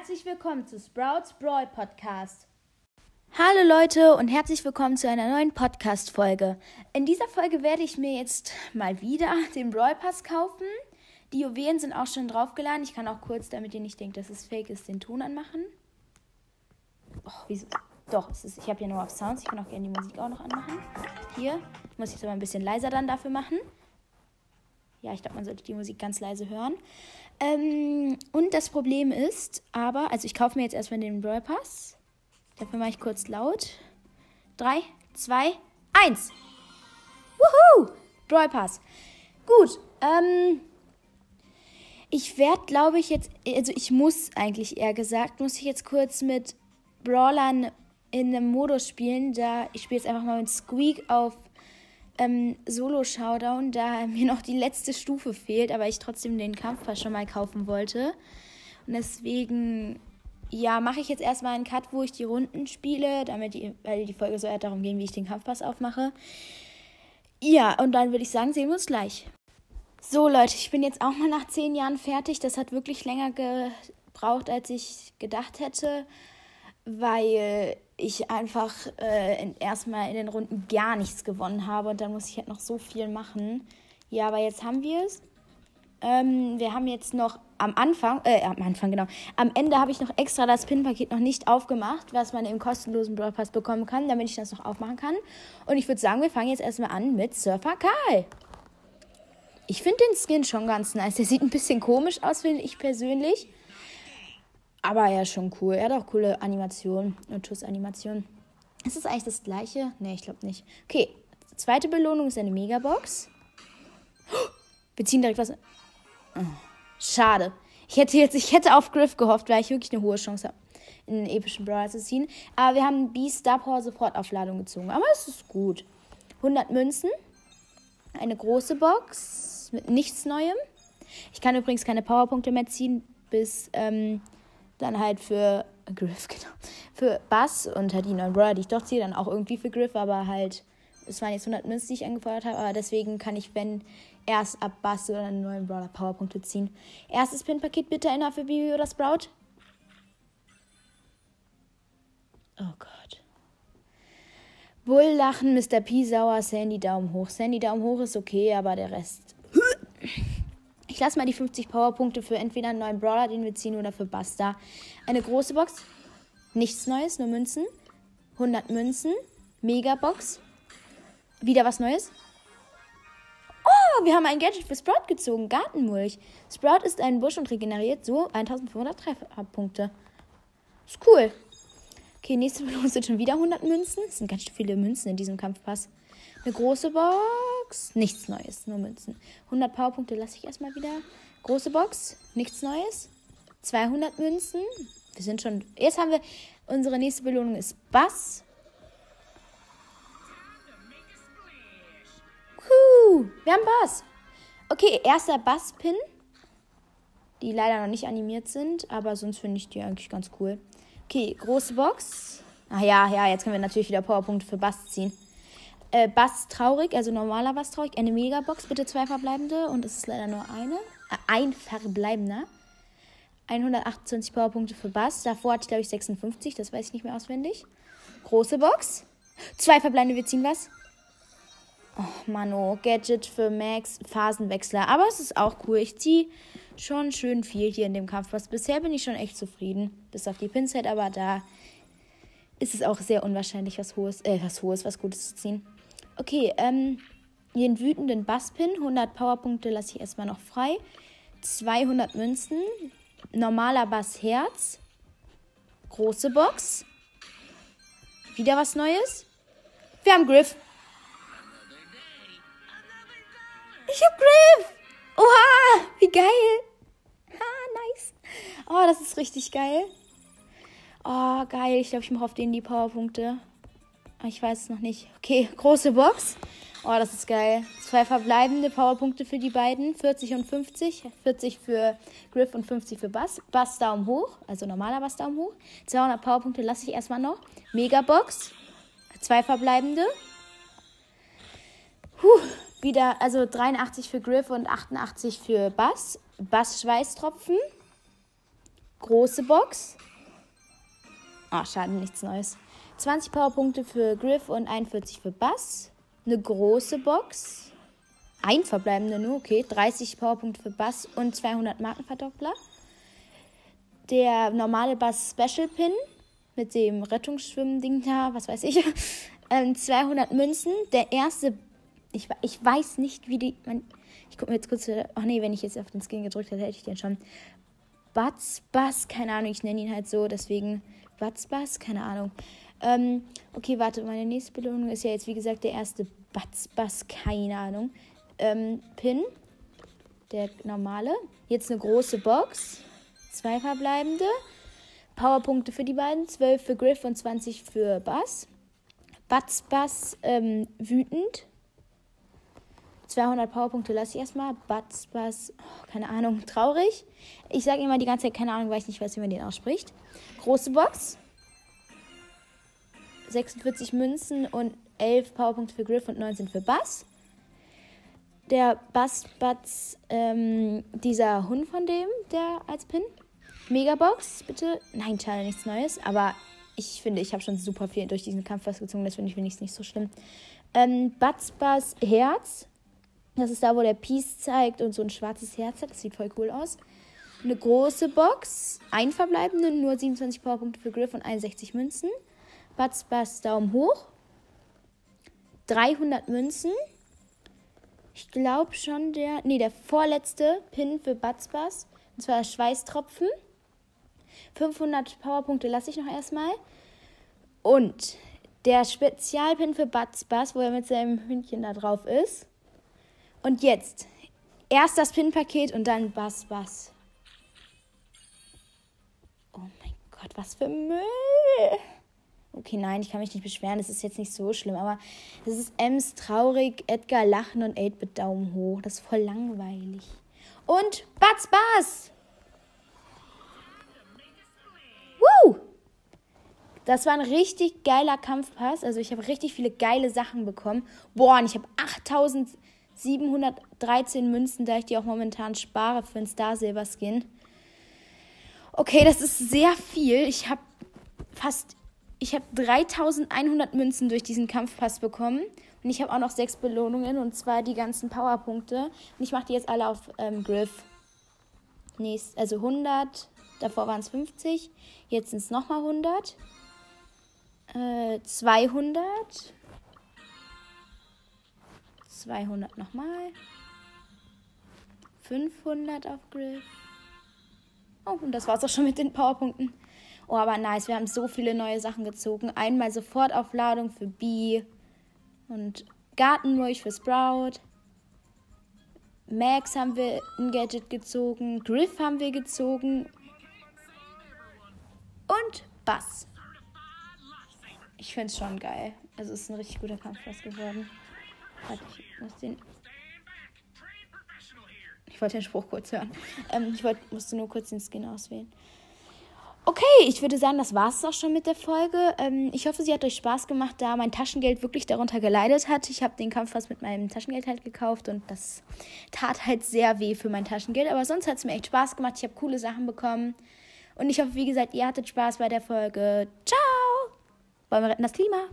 herzlich willkommen zu Sprouts Brawl Podcast. Hallo Leute und herzlich willkommen zu einer neuen Podcast-Folge. In dieser Folge werde ich mir jetzt mal wieder den Brawl Pass kaufen. Die Juwelen sind auch schon draufgeladen. Ich kann auch kurz, damit ihr nicht denkt, dass es fake ist, den Ton anmachen. Oh, wieso? Doch, ist, ich habe ja nur auf Sounds. Ich kann auch gerne die Musik auch noch anmachen. Hier muss ich es aber ein bisschen leiser dann dafür machen. Ja, ich glaube, man sollte die Musik ganz leise hören. Ähm, und das Problem ist aber, also ich kaufe mir jetzt erstmal den Brawl Pass. Dafür mache ich kurz laut. 3, 2, 1. Wuhu! Brawl Pass. Gut, ähm, ich werde, glaube ich, jetzt, also ich muss eigentlich eher gesagt, muss ich jetzt kurz mit Brawlern in einem Modus spielen. Da ich spiele jetzt einfach mal mit Squeak auf ähm, Solo-Showdown, da mir noch die letzte Stufe fehlt, aber ich trotzdem den Kampfpass schon mal kaufen wollte. Und deswegen, ja, mache ich jetzt erstmal einen Cut, wo ich die Runden spiele, damit die, weil die Folge so eher darum ging, wie ich den Kampfpass aufmache. Ja, und dann würde ich sagen, sehen wir uns gleich. So, Leute, ich bin jetzt auch mal nach zehn Jahren fertig. Das hat wirklich länger gebraucht, als ich gedacht hätte, weil ich einfach äh, erstmal in den Runden gar nichts gewonnen habe und dann muss ich halt noch so viel machen. Ja, aber jetzt haben wir es. Ähm, wir haben jetzt noch am Anfang, äh, am Anfang, genau. Am Ende habe ich noch extra das Pin-Paket noch nicht aufgemacht, was man im kostenlosen Brawl Pass bekommen kann, damit ich das noch aufmachen kann. Und ich würde sagen, wir fangen jetzt erstmal an mit Surfer Karl. Ich finde den Skin schon ganz nice. Der sieht ein bisschen komisch aus, finde ich persönlich. Aber er ist schon cool. Er hat auch coole Animationen und Schussanimationen. Ist das eigentlich das gleiche? Ne, ich glaube nicht. Okay, zweite Belohnung ist eine Megabox. Wir ziehen direkt was. Oh, schade. Ich hätte jetzt, ich hätte auf Griff gehofft, weil ich wirklich eine hohe Chance habe, in den epischen Brawler zu ziehen. Aber wir haben B Star Power Sofortaufladung gezogen. Aber es ist gut. 100 Münzen. Eine große Box mit nichts Neuem. Ich kann übrigens keine Powerpunkte mehr ziehen, bis ähm, dann halt für Griff, genau. Für Bass und halt die neuen Brawler, die ich doch ziehe, dann auch irgendwie für Griff, aber halt, es waren jetzt 100 Münzen, die ich angefordert habe, aber deswegen kann ich, wenn erst ab Bass oder einen neuen Brawler Powerpunkte ziehen. Erstes Pin-Paket bitte einer für Bibi oder Sprout. Oh Gott. Bull lachen, Mr. P sauer, Sandy Daumen hoch. Sandy Daumen hoch ist okay, aber der Rest. Ich lasse mal die 50 Powerpunkte für entweder einen neuen Brawler, den wir ziehen, oder für Basta. Eine große Box. Nichts Neues, nur Münzen. 100 Münzen. Megabox. Wieder was Neues. Oh, wir haben ein Gadget für Sprout gezogen. Gartenmulch. Sprout ist ein Busch und regeneriert so 1500 Trefferpunkte. Ist cool. Okay, nächste Belohnung sind schon wieder 100 Münzen. Es sind ganz viele Münzen in diesem Kampfpass. Eine große Box. Nichts Neues, nur Münzen. 100 Powerpunkte lasse ich erstmal wieder. Große Box. Nichts Neues. 200 Münzen. Wir sind schon. Jetzt haben wir. Unsere nächste Belohnung ist Bass. Puh, wir haben Bass. Okay, erster Bass-Pin. Die leider noch nicht animiert sind, aber sonst finde ich die eigentlich ganz cool. Okay, große Box. Ach ja, ja, jetzt können wir natürlich wieder Powerpunkte für Bass ziehen. Äh, Bass traurig, also normaler Bass traurig. Eine Megabox, bitte zwei verbleibende. Und es ist leider nur eine. Äh, ein verbleibender. 128 Powerpunkte für Bass. Davor hatte ich, glaube ich, 56. Das weiß ich nicht mehr auswendig. Große Box. Zwei verbleibende, wir ziehen was. Oh, Mano. Gadget für Max, Phasenwechsler. Aber es ist auch cool. Ich ziehe schon schön viel hier in dem Kampfpass. Bisher bin ich schon echt zufrieden. Bis auf die Pinset, aber da ist es auch sehr unwahrscheinlich, was Hohes, äh, was Hohes, was Gutes zu ziehen. Okay, ähm, den wütenden Basspin, 100 Powerpunkte lasse ich erstmal noch frei. 200 Münzen, normaler Bass Herz, große Box. Wieder was Neues. Wir haben Griff. Ich hab Griff. Oha, wie geil. Ha, nice. Oh, das ist richtig geil. Oh, geil. Ich glaube, ich mache auf den die Powerpunkte. Ich weiß es noch nicht. Okay, große Box. Oh, das ist geil. Zwei verbleibende Powerpunkte für die beiden. 40 und 50. 40 für Griff und 50 für Bass. Bass Daumen hoch. Also normaler Bass Daumen hoch. 200 Powerpunkte lasse ich erstmal noch. Megabox. Zwei verbleibende. Puh, wieder, also 83 für Griff und 88 für Bass. Bass Schweißtropfen. Große Box. Oh, schade, nichts Neues. 20 Powerpunkte für Griff und 41 für Bass. Eine große Box. Ein verbleibender nur, okay. 30 Powerpunkte für Bass und 200 Markenverdoppler. Der normale Bass Special Pin mit dem Rettungsschwimmen-Ding da, was weiß ich. ähm, 200 Münzen. Der erste, ich, ich weiß nicht, wie die. Man, ich gucke mir jetzt kurz. Ach nee, wenn ich jetzt auf den Skin gedrückt hätte, hätte ich den schon. Butz Bass, keine Ahnung, ich nenne ihn halt so, deswegen Butz Bass, keine Ahnung. Ähm, okay, warte, meine nächste Belohnung ist ja jetzt, wie gesagt, der erste Butz Bass, keine Ahnung. Ähm, Pin, der normale. Jetzt eine große Box, zwei verbleibende. Powerpunkte für die beiden, 12 für Griff und 20 für Bass. Butz Bass, ähm, wütend. 200 Powerpunkte lasse ich erstmal. Butz Bass, oh, keine Ahnung, traurig. Ich sage immer die ganze Zeit keine Ahnung, weil ich nicht weiß, wie man den ausspricht. Große Box. 46 Münzen und 11 Powerpunkte für Griff und 19 für Bass. Der Bass Butz, ähm, dieser Hund von dem, der als Pin. Megabox, bitte. Nein, schade, nichts Neues. Aber ich finde, ich habe schon super viel durch diesen Kampf was gezogen. Das finde ich wenigstens nicht so schlimm. Ähm, Butz Bass Herz. Das ist da, wo der Peace zeigt und so ein schwarzes Herz hat. Das sieht voll cool aus. Eine große Box. Ein verbleibende, nur 27 Powerpunkte für Griff und 61 Münzen. Butz Bass Daumen hoch. 300 Münzen. Ich glaube schon der. Nee, der vorletzte Pin für Butz Bass. Und zwar Schweißtropfen. 500 Powerpunkte lasse ich noch erstmal. Und der Spezialpin für Butz Bass, wo er mit seinem Hündchen da drauf ist. Und jetzt erst das Pin-Paket und dann Bass Bass. Oh mein Gott, was für Müll! Okay, nein, ich kann mich nicht beschweren, das ist jetzt nicht so schlimm, aber das ist Ems traurig, Edgar lachen und 8-Bit Daumen hoch. Das ist voll langweilig. Und Batz Bass! Woo! Das war ein richtig geiler Kampfpass. Also ich habe richtig viele geile Sachen bekommen. Boah, und ich habe 8713 Münzen, da ich die auch momentan spare für einen Star Silver Skin. Okay, das ist sehr viel. Ich habe fast ich habe 3100 Münzen durch diesen Kampfpass bekommen. Und ich habe auch noch sechs Belohnungen, und zwar die ganzen Powerpunkte. Und ich mache die jetzt alle auf ähm, Griff. Nächst, also 100, davor waren es 50, jetzt sind es nochmal 100. Äh, 200. 200 nochmal. 500 auf Griff. Oh, und das war's auch schon mit den Powerpunkten. Oh, aber nice, wir haben so viele neue Sachen gezogen. Einmal Sofortaufladung für B und Gartenmulch für Sprout. Max haben wir ein Gadget gezogen. Griff haben wir gezogen. Und Bass. Ich finde es schon geil. Also es ist ein richtig guter Kampfpass geworden. Warte, ich muss den. Ich wollte den Spruch kurz hören. Ähm, ich wollt, musste nur kurz den Skin auswählen. Okay, ich würde sagen, das war es auch schon mit der Folge. Ähm, ich hoffe, sie hat euch Spaß gemacht, da mein Taschengeld wirklich darunter geleidet hat. Ich habe den Kampf fast mit meinem Taschengeld halt gekauft und das tat halt sehr weh für mein Taschengeld. Aber sonst hat es mir echt Spaß gemacht. Ich habe coole Sachen bekommen. Und ich hoffe, wie gesagt, ihr hattet Spaß bei der Folge. Ciao! Wollen wir retten das Klima?